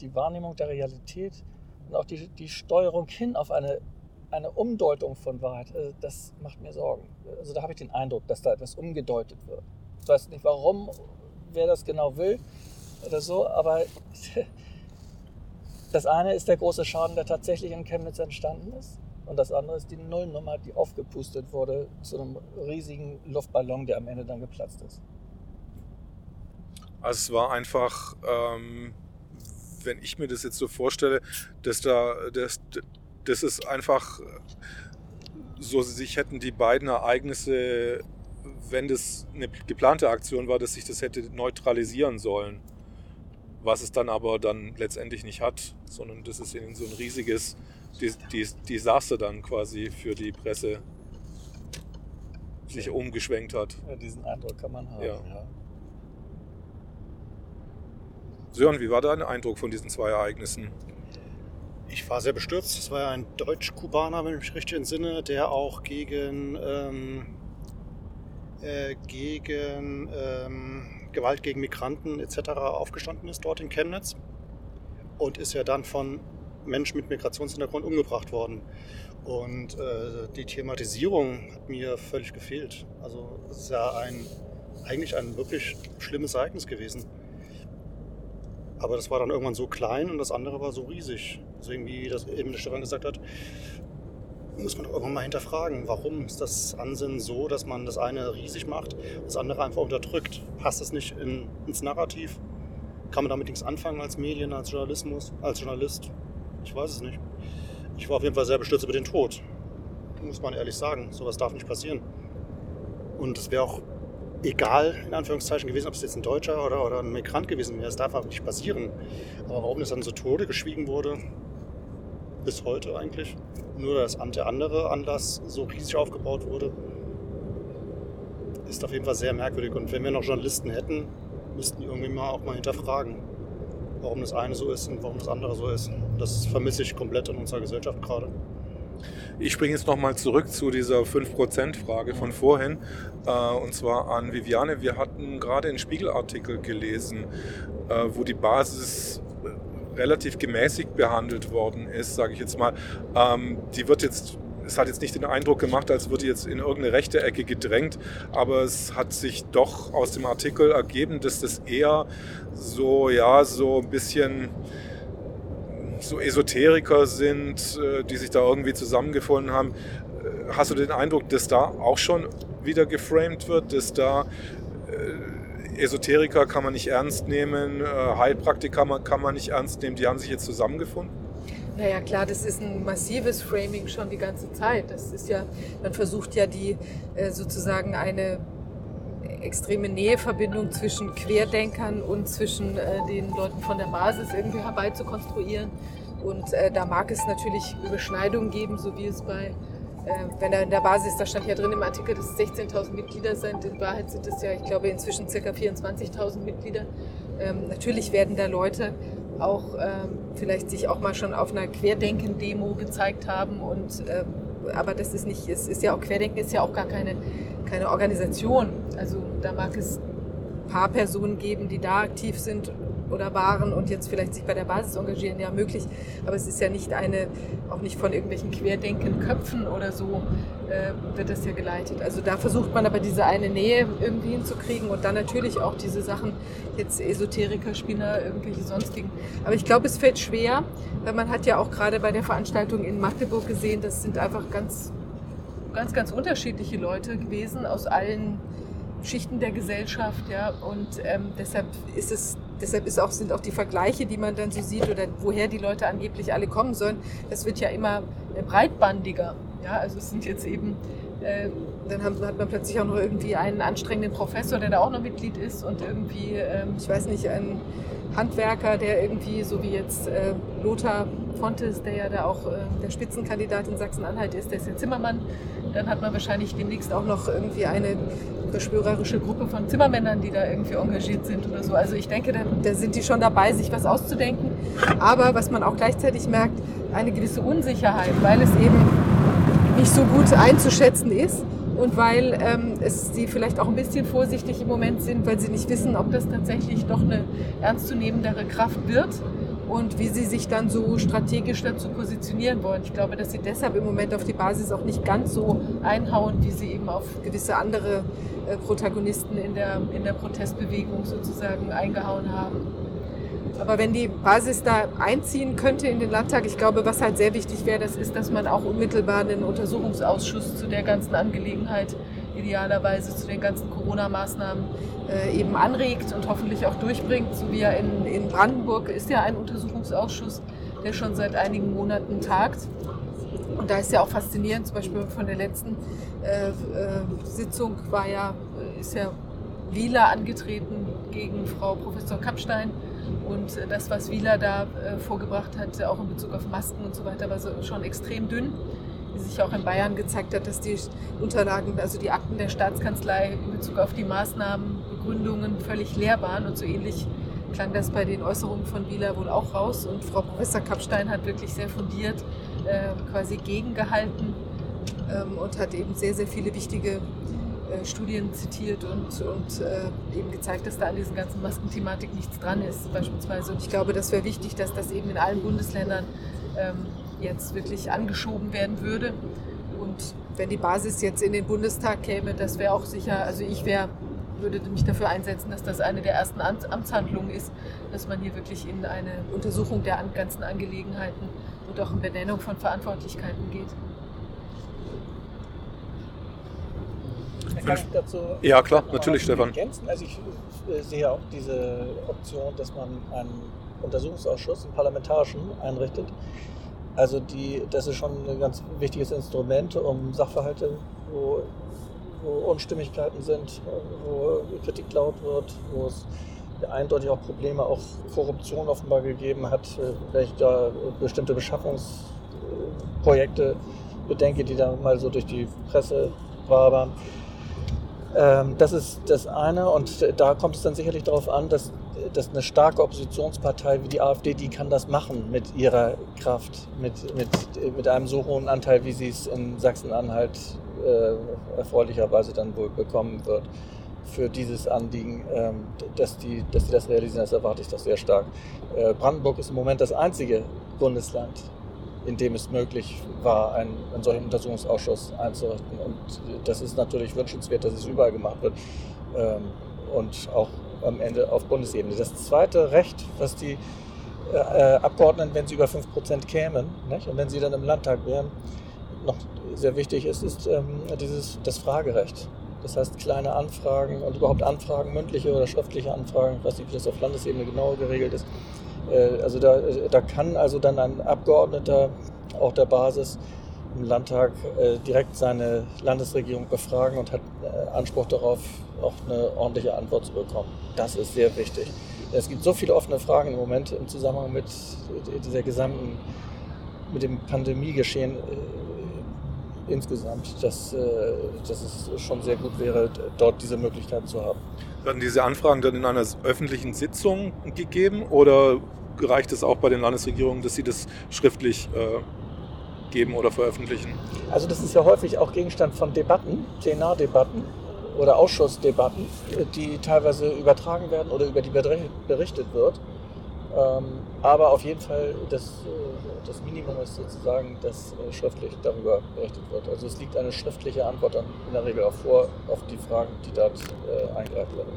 Speaker 2: Die Wahrnehmung der Realität und auch die, die Steuerung hin auf eine, eine Umdeutung von Wahrheit, äh, das macht mir Sorgen. Also da habe ich den Eindruck, dass da etwas umgedeutet wird. Ich weiß nicht warum, wer das genau will oder so, aber (laughs) Das eine ist der große Schaden, der tatsächlich in Chemnitz entstanden ist. Und das andere ist die Nullnummer, die aufgepustet wurde zu einem riesigen Luftballon, der am Ende dann geplatzt ist.
Speaker 1: Also es war einfach, ähm, wenn ich mir das jetzt so vorstelle, dass da, das, das ist einfach so, sich hätten die beiden Ereignisse, wenn das eine geplante Aktion war, dass sich das hätte neutralisieren sollen was es dann aber dann letztendlich nicht hat, sondern das ist in so ein riesiges Desaster dann quasi für die Presse sich umgeschwenkt hat.
Speaker 2: Ja, diesen Eindruck kann man haben. Ja. ja.
Speaker 1: Sören, wie war dein Eindruck von diesen zwei Ereignissen?
Speaker 5: Ich war sehr bestürzt. Es war ja ein Deutsch-Kubaner, wenn ich mich richtig entsinne, der auch gegen, ähm, äh, gegen ähm, Gewalt gegen Migranten etc. aufgestanden ist dort in Chemnitz und ist ja dann von Menschen mit Migrationshintergrund umgebracht worden. Und äh, die Thematisierung hat mir völlig gefehlt. Also es ist ja ein, eigentlich ein wirklich schlimmes Ereignis gewesen. Aber das war dann irgendwann so klein und das andere war so riesig. Deswegen, wie das eben der Stefan gesagt hat, muss man irgendwann mal hinterfragen, warum ist das Ansinnen so, dass man das eine riesig macht, das andere einfach unterdrückt? Passt es nicht in, ins Narrativ? Kann man damit nichts anfangen als Medien, als Journalismus, als Journalist? Ich weiß es nicht. Ich war auf jeden Fall sehr bestürzt über den Tod. Muss man ehrlich sagen. Sowas darf nicht passieren. Und es wäre auch egal, in Anführungszeichen, gewesen, ob es jetzt ein Deutscher oder, oder ein Migrant gewesen wäre. Es darf einfach nicht passieren. Aber warum das dann so Tode geschwiegen wurde, bis heute eigentlich. Nur dass der andere Anlass so riesig aufgebaut wurde, ist auf jeden Fall sehr merkwürdig. Und wenn wir noch Journalisten hätten, müssten die irgendwie mal auch mal hinterfragen, warum das eine so ist und warum das andere so ist. Das vermisse ich komplett in unserer Gesellschaft gerade.
Speaker 1: Ich springe jetzt nochmal zurück zu dieser 5%-Frage von vorhin. Äh, und zwar an Viviane. Wir hatten gerade einen Spiegelartikel gelesen, äh, wo die Basis relativ gemäßigt behandelt worden ist, sage ich jetzt mal. Ähm, die wird jetzt es hat jetzt nicht den Eindruck gemacht, als würde jetzt in irgendeine rechte Ecke gedrängt, aber es hat sich doch aus dem Artikel ergeben, dass das eher so, ja, so ein bisschen so Esoteriker sind, äh, die sich da irgendwie zusammengefunden haben. Äh, hast du den Eindruck, dass da auch schon wieder geframed wird, dass da äh, Esoteriker kann man nicht ernst nehmen, Heilpraktiker kann man nicht ernst nehmen, die haben sich jetzt zusammengefunden?
Speaker 3: Naja, klar, das ist ein massives Framing schon die ganze Zeit. Das ist ja, man versucht ja die sozusagen eine extreme Näheverbindung zwischen Querdenkern und zwischen äh, den Leuten von der Basis irgendwie herbeizukonstruieren. Und äh, da mag es natürlich Überschneidungen geben, so wie es bei, äh, wenn er in der Basis, da stand ja drin im Artikel, dass es 16.000 Mitglieder sind. In Wahrheit sind es ja, ich glaube, inzwischen ca. 24.000 Mitglieder. Ähm, natürlich werden da Leute auch ähm, vielleicht sich auch mal schon auf einer Querdenken-Demo gezeigt haben und ähm, aber das ist nicht, es ist ja auch Querdenken ist ja auch gar keine keine Organisation. Also da mag es ein paar Personen geben, die da aktiv sind oder waren und jetzt vielleicht sich bei der Basis engagieren, ja möglich. Aber es ist ja nicht eine, auch nicht von irgendwelchen Querdenken-Köpfen oder so äh, wird das ja geleitet. Also da versucht man aber diese eine Nähe irgendwie hinzukriegen und dann natürlich auch diese Sachen, jetzt Esoteriker, Spinner, irgendwelche sonstigen. Aber ich glaube, es fällt schwer, weil man hat ja auch gerade bei der Veranstaltung in Magdeburg gesehen, das sind einfach ganz ganz, ganz unterschiedliche Leute gewesen aus allen Schichten der Gesellschaft, ja, und ähm, deshalb ist es, deshalb ist auch, sind auch die Vergleiche, die man dann so sieht oder woher die Leute angeblich alle kommen sollen, das wird ja immer breitbandiger, ja, also es sind jetzt eben, äh, dann haben, hat man plötzlich auch noch irgendwie einen anstrengenden Professor, der da auch noch Mitglied ist und irgendwie, äh, ich weiß nicht, einen Handwerker, der irgendwie, so wie jetzt äh, Lothar Fontes, der ja da auch äh, der Spitzenkandidat in Sachsen-Anhalt ist, der ist ja Zimmermann. Dann hat man wahrscheinlich demnächst auch noch irgendwie eine beschwörerische Gruppe von Zimmermännern, die da irgendwie engagiert sind oder so. Also ich denke, da, da sind die schon dabei, sich was auszudenken. Aber was man auch gleichzeitig merkt, eine gewisse Unsicherheit, weil es eben nicht so gut einzuschätzen ist und weil ähm, es sie vielleicht auch ein bisschen vorsichtig im Moment sind, weil sie nicht wissen, ob das tatsächlich doch eine ernstzunehmendere Kraft wird und wie sie sich dann so strategisch dazu positionieren wollen. Ich glaube, dass sie deshalb im Moment auf die Basis auch nicht ganz so einhauen, wie sie eben auf gewisse andere äh, Protagonisten in der, in der Protestbewegung sozusagen eingehauen haben. Aber wenn die Basis da einziehen könnte in den Landtag, ich glaube, was halt sehr wichtig wäre, das ist, dass man auch unmittelbar einen Untersuchungsausschuss zu der ganzen Angelegenheit, idealerweise zu den ganzen Corona-Maßnahmen äh, eben anregt und hoffentlich auch durchbringt. So wie ja in, in Brandenburg ist ja ein Untersuchungsausschuss, der schon seit einigen Monaten tagt. Und da ist ja auch faszinierend, zum Beispiel von der letzten äh, äh, Sitzung war ja, äh, ist ja Wieler angetreten gegen Frau Professor Kappstein. Und das, was Wieler da äh, vorgebracht hat, auch in Bezug auf Masken und so weiter, war schon extrem dünn wie sich auch in Bayern gezeigt hat, dass die Unterlagen, also die Akten der Staatskanzlei in Bezug auf die Maßnahmenbegründungen völlig leer waren. Und so ähnlich klang das bei den Äußerungen von Wieler wohl auch raus. Und Frau Professor Kappstein hat wirklich sehr fundiert äh, quasi gegengehalten ähm, und hat eben sehr, sehr viele wichtige äh, Studien zitiert und, und äh, eben gezeigt, dass da an diesen ganzen Maskenthematik nichts dran ist, beispielsweise. Und ich glaube, das wäre wichtig, dass das eben in allen Bundesländern ähm, jetzt wirklich angeschoben werden würde. Und wenn die Basis jetzt in den Bundestag käme, das wäre auch sicher, also ich wäre würde mich dafür einsetzen, dass das eine der ersten Amtshandlungen ist, dass man hier wirklich in eine Untersuchung der ganzen Angelegenheiten und auch in Benennung von Verantwortlichkeiten geht.
Speaker 5: Kann ich dazu
Speaker 1: ja, klar, natürlich, Stefan.
Speaker 5: Ergänzen? Also ich äh, sehe auch diese Option, dass man einen Untersuchungsausschuss, einen parlamentarischen, einrichtet, also die, das ist schon ein ganz wichtiges Instrument, um Sachverhalte, wo, wo Unstimmigkeiten sind, wo Kritik laut wird, wo es eindeutig auch Probleme, auch Korruption offenbar gegeben hat, wenn ich da bestimmte Beschaffungsprojekte bedenke, die da mal so durch die Presse wabern. Ähm, das ist das eine und da kommt es dann sicherlich darauf an, dass
Speaker 2: dass eine starke Oppositionspartei wie die AfD, die kann das machen mit ihrer Kraft, mit, mit, mit einem so hohen Anteil, wie sie es in Sachsen-Anhalt äh, erfreulicherweise dann wohl bekommen wird für dieses Anliegen, ähm, dass, die, dass die das realisieren, das erwarte ich doch sehr stark. Äh, Brandenburg ist im Moment das einzige Bundesland, in dem es möglich war, einen, einen solchen Untersuchungsausschuss einzurichten. Und das ist natürlich wünschenswert, dass es überall gemacht wird. Ähm, und auch am Ende auf Bundesebene. Das zweite Recht, was die äh, äh Abgeordneten, wenn sie über 5% kämen, nicht? und wenn sie dann im Landtag wären, noch sehr wichtig ist, ist ähm, dieses, das Fragerecht. Das heißt, kleine Anfragen und überhaupt Anfragen, mündliche oder schriftliche Anfragen, ich weiß nicht, wie das auf Landesebene genau geregelt ist. Äh, also da, da kann also dann ein Abgeordneter auch der Basis im Landtag äh, direkt seine Landesregierung befragen und hat äh, Anspruch darauf, auch eine ordentliche Antwort zu bekommen. Das ist sehr wichtig. Es gibt so viele offene Fragen im Moment im Zusammenhang mit dieser gesamten, mit dem Pandemiegeschehen insgesamt, dass, äh, dass es schon sehr gut wäre, dort diese Möglichkeit zu haben.
Speaker 1: Werden diese Anfragen dann in einer öffentlichen Sitzung gegeben oder reicht es auch bei den Landesregierungen, dass sie das schriftlich äh, geben oder veröffentlichen?
Speaker 2: Also das ist ja häufig auch Gegenstand von Debatten, Plenardebatten oder Ausschussdebatten, die teilweise übertragen werden oder über die berichtet wird. Ähm, aber auf jeden Fall, das, äh, das Minimum ist sozusagen, dass äh, schriftlich darüber berichtet wird. Also es liegt eine schriftliche Antwort dann in der Regel auch vor auf die Fragen, die dort äh, eingereicht werden.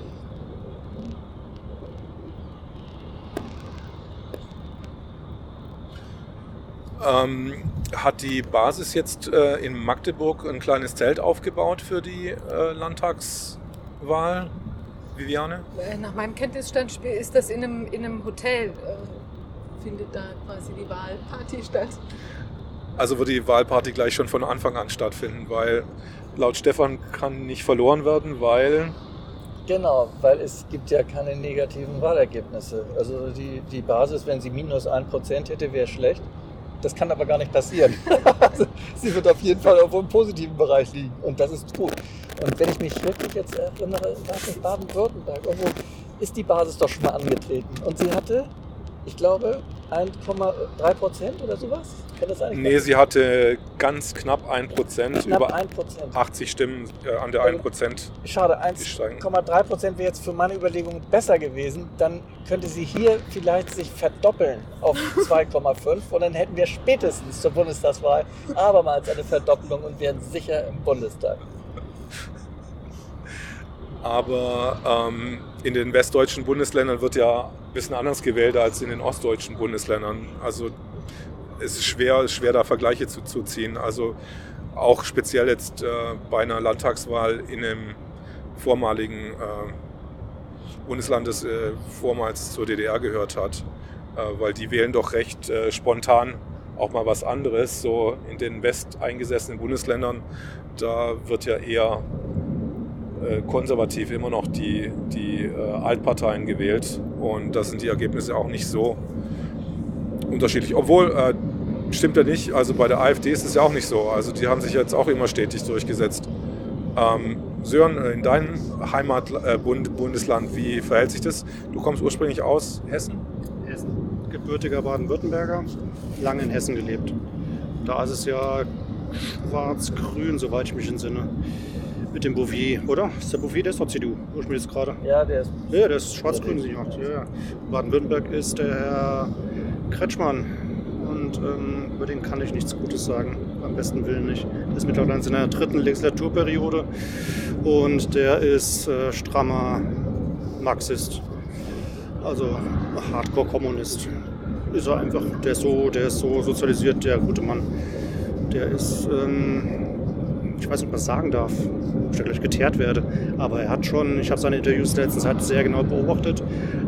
Speaker 1: Ähm, hat die Basis jetzt äh, in Magdeburg ein kleines Zelt aufgebaut für die äh, Landtagswahl? Viviane?
Speaker 3: Äh, nach meinem Kenntnisstand ist das in einem, in einem Hotel, äh, findet da quasi die Wahlparty statt.
Speaker 1: Also wird die Wahlparty gleich schon von Anfang an stattfinden, weil laut Stefan kann nicht verloren werden, weil...
Speaker 2: Genau, weil es gibt ja keine negativen Wahlergebnisse. Also die, die Basis, wenn sie minus 1% hätte, wäre schlecht. Das kann aber gar nicht passieren. (laughs) sie wird auf jeden Fall auf einem positiven Bereich liegen und das ist gut. Und wenn ich mich wirklich jetzt erinnere, nicht, Baden-Württemberg, irgendwo ist die Basis doch schon mal angetreten. Und sie hatte, ich glaube, 1,3 Prozent oder sowas?
Speaker 1: Kann das sein? Nee, sie hatte ganz knapp 1 Prozent. Über
Speaker 2: 1 Prozent.
Speaker 1: 80 Stimmen äh, an der 1 Prozent.
Speaker 2: Schade, 1,3 Prozent wäre jetzt für meine Überlegung besser gewesen. Dann könnte sie hier vielleicht sich verdoppeln auf (laughs) 2,5 und dann hätten wir spätestens zur Bundestagswahl abermals eine Verdoppelung und wären sicher im Bundestag
Speaker 1: aber ähm, in den westdeutschen Bundesländern wird ja ein bisschen anders gewählt als in den ostdeutschen Bundesländern. Also es ist schwer, schwer da Vergleiche zu, zu ziehen. Also auch speziell jetzt äh, bei einer Landtagswahl in einem vormaligen äh, Bundesland, das äh, vormals zur DDR gehört hat, äh, weil die wählen doch recht äh, spontan auch mal was anderes. So in den westeingesessenen Bundesländern, da wird ja eher äh, konservativ immer noch die, die Altparteien gewählt und da sind die Ergebnisse auch nicht so unterschiedlich. Obwohl, äh, stimmt ja nicht, also bei der AfD ist es ja auch nicht so. Also die haben sich jetzt auch immer stetig durchgesetzt. Ähm, Sören, äh, in deinem Heimatbundesland, äh, wie verhält sich das? Du kommst ursprünglich aus Hessen?
Speaker 5: Hessen. Gebürtiger Baden-Württemberger, lange in Hessen gelebt. Da ist es ja schwarz-grün, soweit ich mich entsinne mit dem Bouvier, oder? Ist der Bouvier, der ist doch CDU, ursprünglich gerade.
Speaker 2: Ja, der ist.
Speaker 5: Ja, der ist schwarz-grün, sie macht. Ja, ja. Baden-Württemberg ist der Herr Kretschmann. Und ähm, über den kann ich nichts Gutes sagen. Am besten Willen nicht. Der ist mittlerweile in seiner dritten Legislaturperiode und der ist äh, strammer Marxist. Also Hardcore-Kommunist. Ist er einfach. Der ist so, der ist so sozialisiert, der gute Mann. Der ist. Ähm, ich weiß nicht, ob das sagen darf, ob ich da gleich geteert werde, aber er hat schon, ich habe seine Interviews letztens halt sehr genau beobachtet,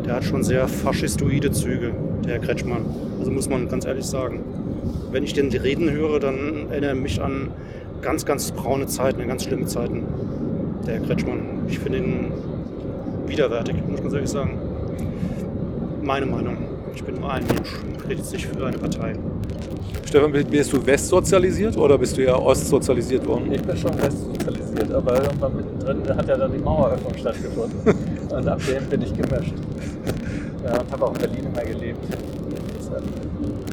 Speaker 5: der hat schon sehr faschistoide Züge, der Herr Kretschmann. Also muss man ganz ehrlich sagen. Wenn ich den reden höre, dann erinnere er mich an ganz, ganz braune Zeiten, ganz schlimme Zeiten. Der Herr Kretschmann. Ich finde ihn widerwärtig, muss man ehrlich sagen. Meine Meinung. Ich bin nur ein Mensch, rede jetzt nicht für eine Partei.
Speaker 1: Stefan, bist du westsozialisiert oder bist du eher ostsozialisiert worden?
Speaker 2: Ich bin schon westsozialisiert, aber irgendwann mittendrin hat ja dann die Maueröffnung stattgefunden. (laughs) Und ab dem bin ich gemischt. Und habe auch in Berlin immer gelebt. Deshalb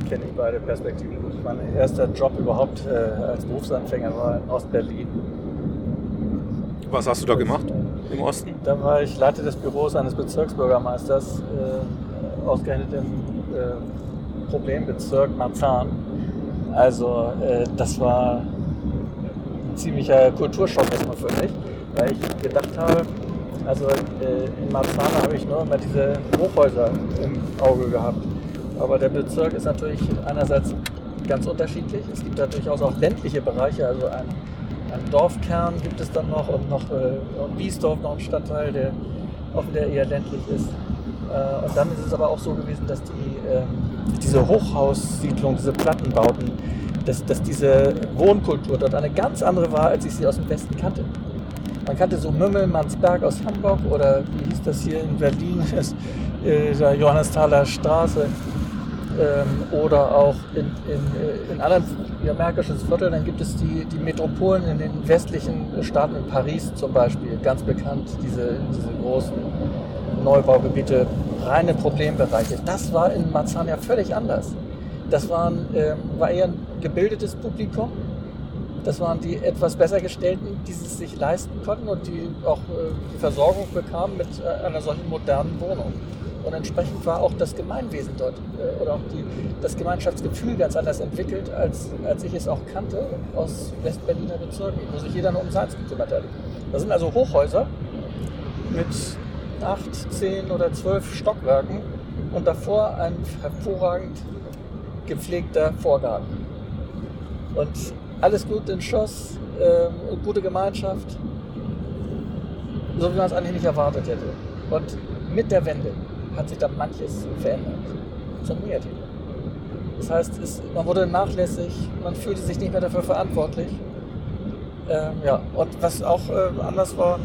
Speaker 2: kenne ich beide Perspektiven gut. Mein erster Job überhaupt äh, als Berufsanfänger war in Ostberlin.
Speaker 1: Was hast du da gemacht im Osten?
Speaker 2: Da war ich Leiter des Büros eines Bezirksbürgermeisters, äh, ausgerechnet im äh, Problembezirk Marzahn. Also äh, das war ein ziemlicher Kulturschock erstmal für mich, weil ich gedacht habe, also äh, in Marzahn habe ich nur immer diese Hochhäuser im Auge gehabt. Aber der Bezirk ist natürlich einerseits ganz unterschiedlich. Es gibt da durchaus auch ländliche Bereiche, also ein, ein Dorfkern gibt es dann noch und noch äh, und Biesdorf, noch ein Stadtteil, der auch wieder eher ländlich ist. Äh, und dann ist es aber auch so gewesen, dass die, äh, diese Hochhaussiedlung, diese Plattenbauten, dass, dass diese Wohnkultur dort eine ganz andere war, als ich sie aus dem Westen kannte. Man kannte so Mümmelmannsberg aus Hamburg oder wie hieß das hier in Berlin, (laughs) das, äh, der Johannesthaler Straße ähm, oder auch in, in, äh, in anderen ja, märkischen Vierteln. Dann gibt es die, die Metropolen in den westlichen Staaten, in Paris zum Beispiel, ganz bekannt, diese, diese großen Neubaugebiete, reine Problembereiche. Das war in Marzahn ja völlig anders. Das waren, ähm, war eher ein gebildetes Publikum. Das waren die etwas besser gestellten, die es sich leisten konnten und die auch äh, die Versorgung bekamen mit äh, einer solchen modernen Wohnung. Und entsprechend war auch das Gemeinwesen dort äh, oder auch die, das Gemeinschaftsgefühl ganz anders entwickelt, als, als ich es auch kannte aus Westberliner Bezirken, wo sich jeder nur um seins gekümmert hat. Das sind also Hochhäuser mit acht, zehn oder zwölf Stockwerken und davor ein hervorragend gepflegter Vorgarten. Und alles gut in Schoss, äh, gute Gemeinschaft, so wie man es eigentlich nicht erwartet hätte. Und mit der Wende hat sich dann manches verändert. Zum Negativen. Das heißt, es, man wurde nachlässig, man fühlte sich nicht mehr dafür verantwortlich. Ähm, ja, und was auch äh, anders war,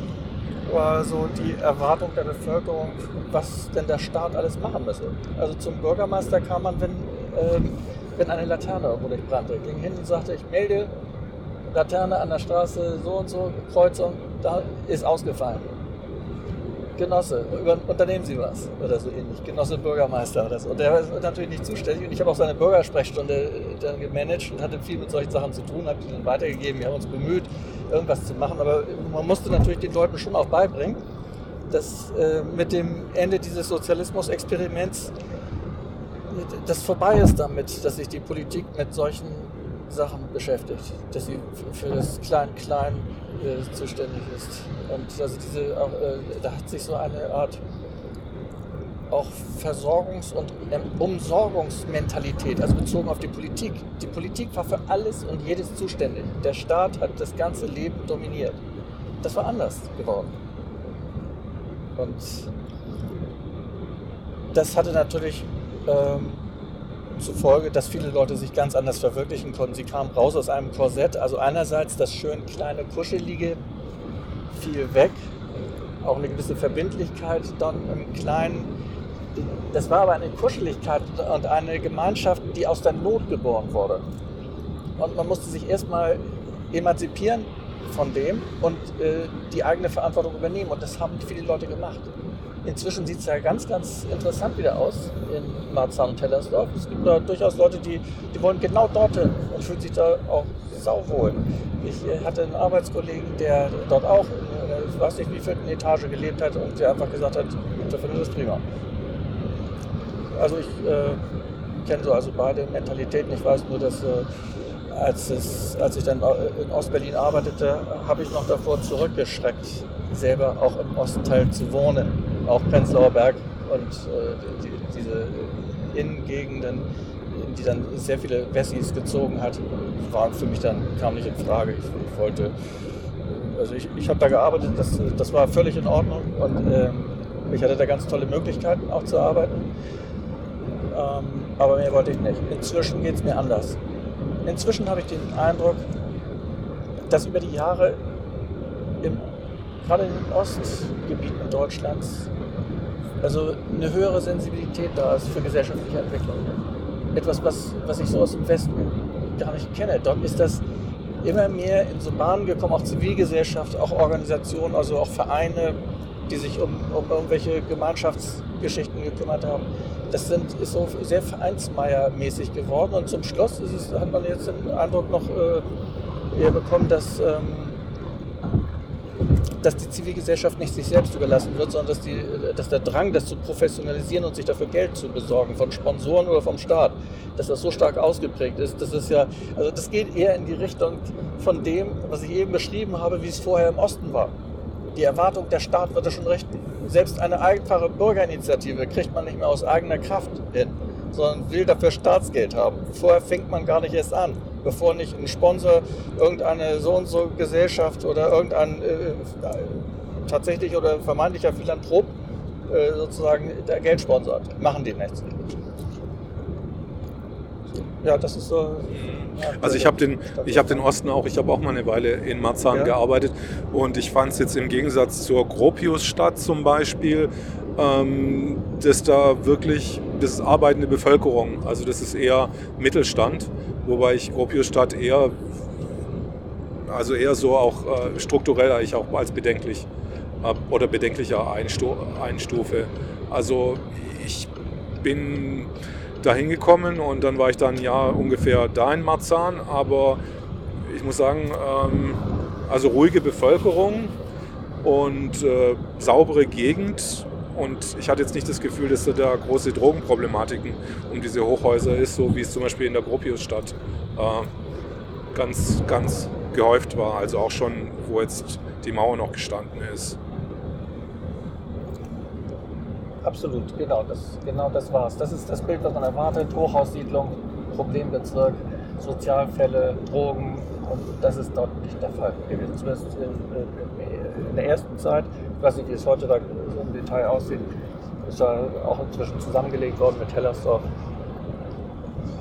Speaker 2: war so die Erwartung der Bevölkerung, was denn der Staat alles machen müsse. Also zum Bürgermeister kam man, wenn, ähm, wenn eine Laterne irgendwo durchbrannte. Ging hin und sagte, ich melde Laterne an der Straße so und so, Kreuzung, da ist ausgefallen. Genosse, unternehmen Sie was oder so ähnlich. Genosse Bürgermeister oder so. Und der ist natürlich nicht zuständig. Und ich habe auch seine Bürgersprechstunde dann gemanagt und hatte viel mit solchen Sachen zu tun, habe die dann weitergegeben. Wir haben uns bemüht, irgendwas zu machen. Aber man musste natürlich den Leuten schon auch beibringen, dass äh, mit dem Ende dieses Sozialismus-Experiments das vorbei ist damit, dass sich die Politik mit solchen Sachen beschäftigt, dass sie für das Klein-Klein äh, zuständig ist. Und also diese, äh, da hat sich so eine Art auch Versorgungs- und ähm, Umsorgungsmentalität, also bezogen auf die Politik. Die Politik war für alles und jedes zuständig. Der Staat hat das ganze Leben dominiert. Das war anders geworden. Und das hatte natürlich ähm, zur Folge, dass viele Leute sich ganz anders verwirklichen konnten. Sie kamen raus aus einem Korsett. Also einerseits das schön kleine, kuschelige fiel weg, auch eine gewisse Verbindlichkeit dann im Kleinen. Das war aber eine Kuscheligkeit und eine Gemeinschaft, die aus der Not geboren wurde. Und man musste sich erstmal emanzipieren von dem und äh, die eigene Verantwortung übernehmen. Und das haben viele Leute gemacht. Inzwischen sieht es ja ganz, ganz interessant wieder aus in Marzahn und Tellersdorf. Es gibt da durchaus Leute, die, die wollen genau dorthin und fühlen sich da auch sauwohl. Ich äh, hatte einen Arbeitskollegen, der dort auch, äh, ich weiß nicht, wie viel Etage gelebt hat und der einfach gesagt hat, der findet das prima. Also ich äh, kenne so also beide Mentalitäten. Ich weiß nur, dass äh, als, es, als ich dann in Ostberlin arbeitete, habe ich noch davor zurückgeschreckt, selber auch im Ostteil zu wohnen. Auch Prenzlauer Berg und äh, die, diese Innengegenden, in die dann sehr viele Wessis gezogen hat, waren für mich dann, kam nicht in Frage. Ich, ich wollte, also ich, ich habe da gearbeitet, das, das war völlig in Ordnung und ähm, ich hatte da ganz tolle Möglichkeiten auch zu arbeiten. Ähm, aber mehr wollte ich nicht. Inzwischen geht es mir anders. Inzwischen habe ich den Eindruck, dass über die Jahre im, gerade in den Ostgebieten Deutschlands also eine höhere Sensibilität da ist für gesellschaftliche Entwicklung. Etwas, was, was ich so aus dem Westen gar nicht kenne. Dort ist das immer mehr in so Bahnen gekommen, auch Zivilgesellschaft, auch Organisationen, also auch Vereine, die sich um, um irgendwelche Gemeinschafts Geschichten gekümmert haben. Das sind, ist so sehr Vereinsmeier-mäßig geworden und zum Schluss ist es, hat man jetzt den Eindruck noch äh, bekommen, dass, ähm, dass die Zivilgesellschaft nicht sich selbst überlassen wird, sondern dass, die, dass der Drang, das zu professionalisieren und sich dafür Geld zu besorgen, von Sponsoren oder vom Staat, dass das so stark ausgeprägt ist. Das ist ja, also das geht eher in die Richtung von dem, was ich eben beschrieben habe, wie es vorher im Osten war. Die Erwartung, der Staat wird das schon richten. Selbst eine einfache Bürgerinitiative kriegt man nicht mehr aus eigener Kraft hin, sondern will dafür Staatsgeld haben. Vorher fängt man gar nicht erst an, bevor nicht ein Sponsor, irgendeine so und so Gesellschaft oder irgendein äh, tatsächlich oder vermeintlicher Philanthrop äh, sozusagen Geld sponsort. Machen die nichts. Ja, das ist so.
Speaker 1: Also ich habe den, ich hab den Osten auch, ich habe auch mal eine Weile in Marzahn
Speaker 2: Ja.
Speaker 1: gearbeitet und ich fand es jetzt im Gegensatz zur Gropiusstadt zum Beispiel, ähm, dass da wirklich, das ist arbeitende Bevölkerung, also das ist eher Mittelstand, wobei ich Gropiusstadt eher, also eher so auch äh, strukturell eigentlich auch als bedenklich äh, oder bedenklicher einstu einstufe. Also ich bin da hingekommen und dann war ich dann Jahr ungefähr da in Marzahn, aber ich muss sagen, ähm, also ruhige Bevölkerung und äh, saubere Gegend. Und ich hatte jetzt nicht das Gefühl, dass da, da große Drogenproblematiken um diese Hochhäuser ist, so wie es zum Beispiel in der Gropiusstadt äh, ganz, ganz gehäuft war, also auch schon, wo jetzt die Mauer noch gestanden ist.
Speaker 2: Absolut, genau das, genau das war's. Das ist das Bild, was man erwartet. Hochhaussiedlung, Problembezirk, Sozialfälle, Drogen. Und das ist dort nicht der Fall gewesen. Zumindest in, in, in der ersten Zeit. Ich weiß nicht, wie es heute da so im Detail aussieht. Ist ja auch inzwischen zusammengelegt worden mit Hellersdorf.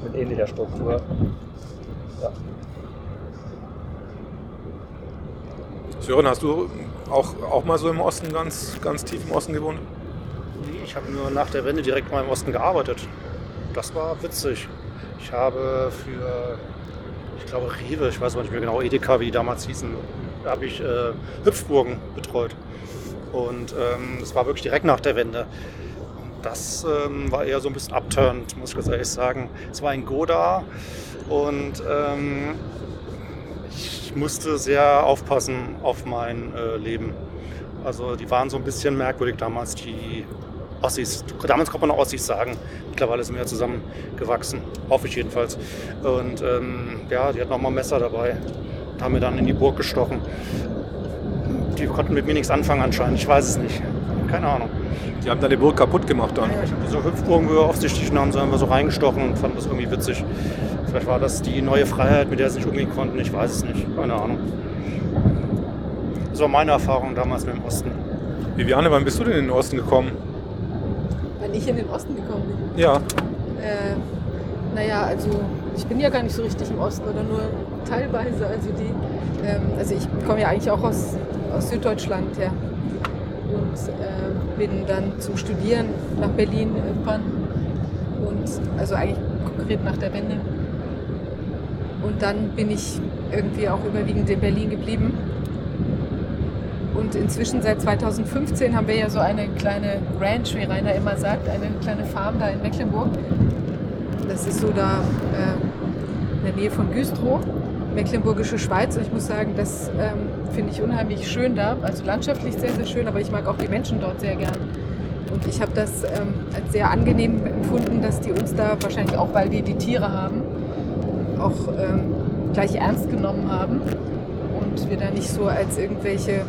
Speaker 2: Mit ähnlicher Struktur. Ja.
Speaker 1: Sören, hast du auch, auch mal so im Osten, ganz, ganz tief im Osten gewohnt?
Speaker 5: Nee, Ich habe nur nach der Wende direkt mal im Osten gearbeitet. Das war witzig. Ich habe für, ich glaube, Rewe, ich weiß nicht mehr genau, Edeka, wie die damals hießen, da habe ich äh, Hüpfburgen betreut. Und ähm, das war wirklich direkt nach der Wende. Das ähm, war eher so ein bisschen upturned, muss ich ganz ehrlich sagen. Es war in Goda und ähm, ich musste sehr aufpassen auf mein äh, Leben. Also die waren so ein bisschen merkwürdig damals, die Ossis. Damals konnte man noch Ossis sagen. Mittlerweile sind wir ja zusammengewachsen. Hoffe ich jedenfalls. Und ähm, ja, die hatten auch mal ein Messer dabei. Und haben mir dann in die Burg gestochen. Die konnten mit mir nichts anfangen anscheinend. Ich weiß es nicht. Keine Ahnung.
Speaker 1: Die haben deine Burg kaputt gemacht dann.
Speaker 5: Ja, ich habe diese Hüpfburgen offensichtlich und haben sie einfach so reingestochen und fanden das irgendwie witzig. Vielleicht war das die neue Freiheit, mit der sie nicht umgehen konnten. Ich weiß es nicht. Keine Ahnung. Das war meine Erfahrung damals mit dem Osten.
Speaker 1: Viviane, wann bist du denn in den Osten gekommen?
Speaker 3: Wenn ich in den Osten gekommen bin.
Speaker 1: Ja,
Speaker 3: Äh, naja, also ich bin ja gar nicht so richtig im Osten oder nur teilweise. Also die, ähm, also ich komme ja eigentlich auch aus, aus Süddeutschland, ja. Und äh, bin dann zum Studieren nach Berlin irgendwann. Und also eigentlich konkret nach der Wende. Und dann bin ich irgendwie auch überwiegend in Berlin geblieben. Und inzwischen seit 2015 haben wir ja so eine kleine Ranch, wie Rainer immer sagt, eine kleine Farm da in Mecklenburg. Das ist so da äh, in der Nähe von Güstrow, Mecklenburgische Schweiz. Und ich muss sagen, das ähm, finde ich unheimlich schön da. Also landschaftlich sehr, sehr schön, aber ich mag auch die Menschen dort sehr gern. Und ich habe das ähm, als sehr angenehm empfunden, dass die uns da wahrscheinlich auch, weil wir die Tiere haben, auch ähm, gleich ernst genommen haben. Und wir da nicht so als irgendwelche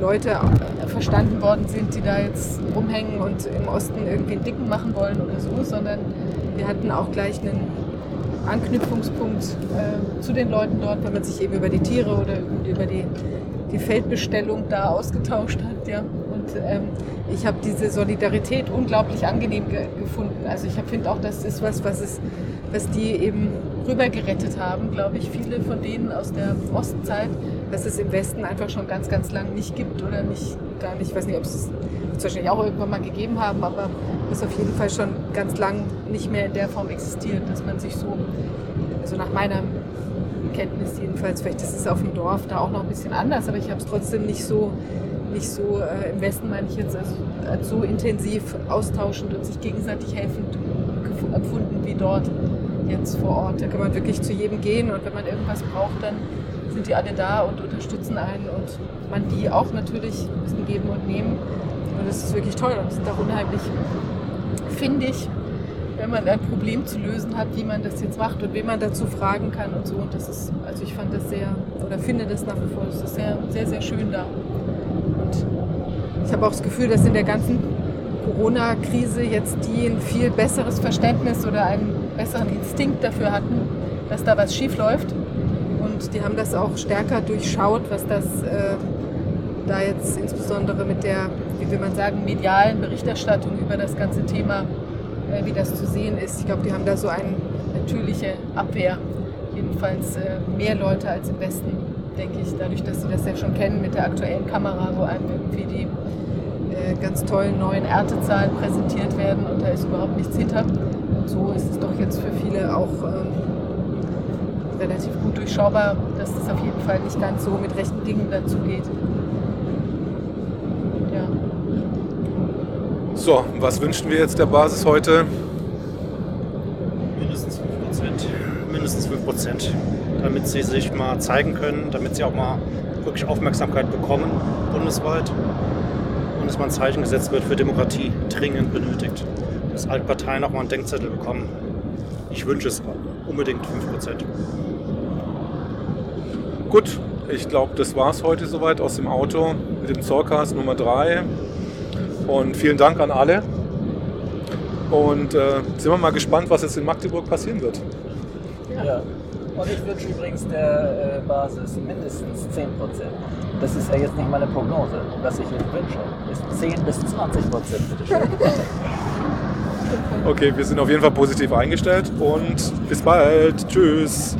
Speaker 3: Leute äh, verstanden worden sind, die da jetzt rumhängen und im Osten irgendwie einen Dicken machen wollen oder so, sondern wir hatten auch gleich einen Anknüpfungspunkt äh, zu den Leuten dort, wenn man sich eben über die Tiere oder über die, die Feldbestellung da ausgetauscht hat. Ja. Und ähm, ich habe diese Solidarität unglaublich angenehm ge gefunden. Also ich finde auch, das ist was, was, es, was die eben rübergerettet haben, glaube ich, viele von denen aus der Ostzeit, dass es im Westen einfach schon ganz, ganz lang nicht gibt oder nicht, gar nicht, ich weiß nicht, ob es es wahrscheinlich auch irgendwann mal gegeben haben, aber es auf jeden Fall schon ganz lang nicht mehr in der Form existiert, dass man sich so, also nach meiner Kenntnis jedenfalls, vielleicht ist es auf dem Dorf da auch noch ein bisschen anders, aber ich habe es trotzdem nicht so nicht so, äh, im Westen meine ich jetzt, also als so intensiv austauschend und sich gegenseitig helfend empfunden wie dort jetzt vor Ort. Da kann man wirklich zu jedem gehen und wenn man irgendwas braucht, dann sind die alle da und unterstützen einen und man die auch natürlich ein bisschen geben und nehmen. Und das ist wirklich toll und es ist auch unheimlich findig, wenn man ein Problem zu lösen hat, wie man das jetzt macht und wen man dazu fragen kann und so. Und das ist, also ich fand das sehr, oder finde das nach wie vor, das ist sehr, sehr, sehr schön da. Und ich habe auch das Gefühl, dass in der ganzen Corona-Krise jetzt die ein viel besseres Verständnis oder einen besseren Instinkt dafür hatten, dass da was schief läuft. Und die haben das auch stärker durchschaut, was das äh, da jetzt insbesondere mit der, wie will man sagen, medialen Berichterstattung über das ganze Thema, äh, wie das zu sehen ist. Ich glaube, die haben da so eine natürliche Abwehr. Jedenfalls äh, mehr Leute als im Westen, denke ich, dadurch, dass sie das ja schon kennen mit der aktuellen Kamera, wo einem irgendwie die ganz tollen neuen Erntezahlen präsentiert werden und da ist überhaupt nichts hinter. Und so ist es doch jetzt für viele auch ähm, relativ gut durchschaubar, dass es auf jeden Fall nicht ganz so mit rechten Dingen dazu geht. Ja.
Speaker 1: So, was wünschen wir jetzt der Basis heute?
Speaker 5: Mindestens 5%. Mindestens 5%. Damit sie sich mal zeigen können, damit sie auch mal wirklich Aufmerksamkeit bekommen, bundesweit. Dass mal ein Zeichen gesetzt wird für Demokratie, dringend benötigt. Dass alle Parteien auch mal einen Denkzettel bekommen. Ich wünsche es unbedingt 5%.
Speaker 1: Gut, ich glaube, das war es heute soweit aus dem Auto mit dem Zorcast Nummer 3. Und vielen Dank an alle. Und äh, sind wir mal gespannt, was jetzt in Magdeburg passieren wird.
Speaker 2: Ja. Und ich wünsche übrigens der äh, Basis mindestens 10 Prozent. Das ist ja jetzt nicht meine Prognose. Was ich jetzt wünsche, ist 10 bis 20 Prozent.
Speaker 1: Okay, wir sind auf jeden Fall positiv eingestellt und bis bald. Tschüss.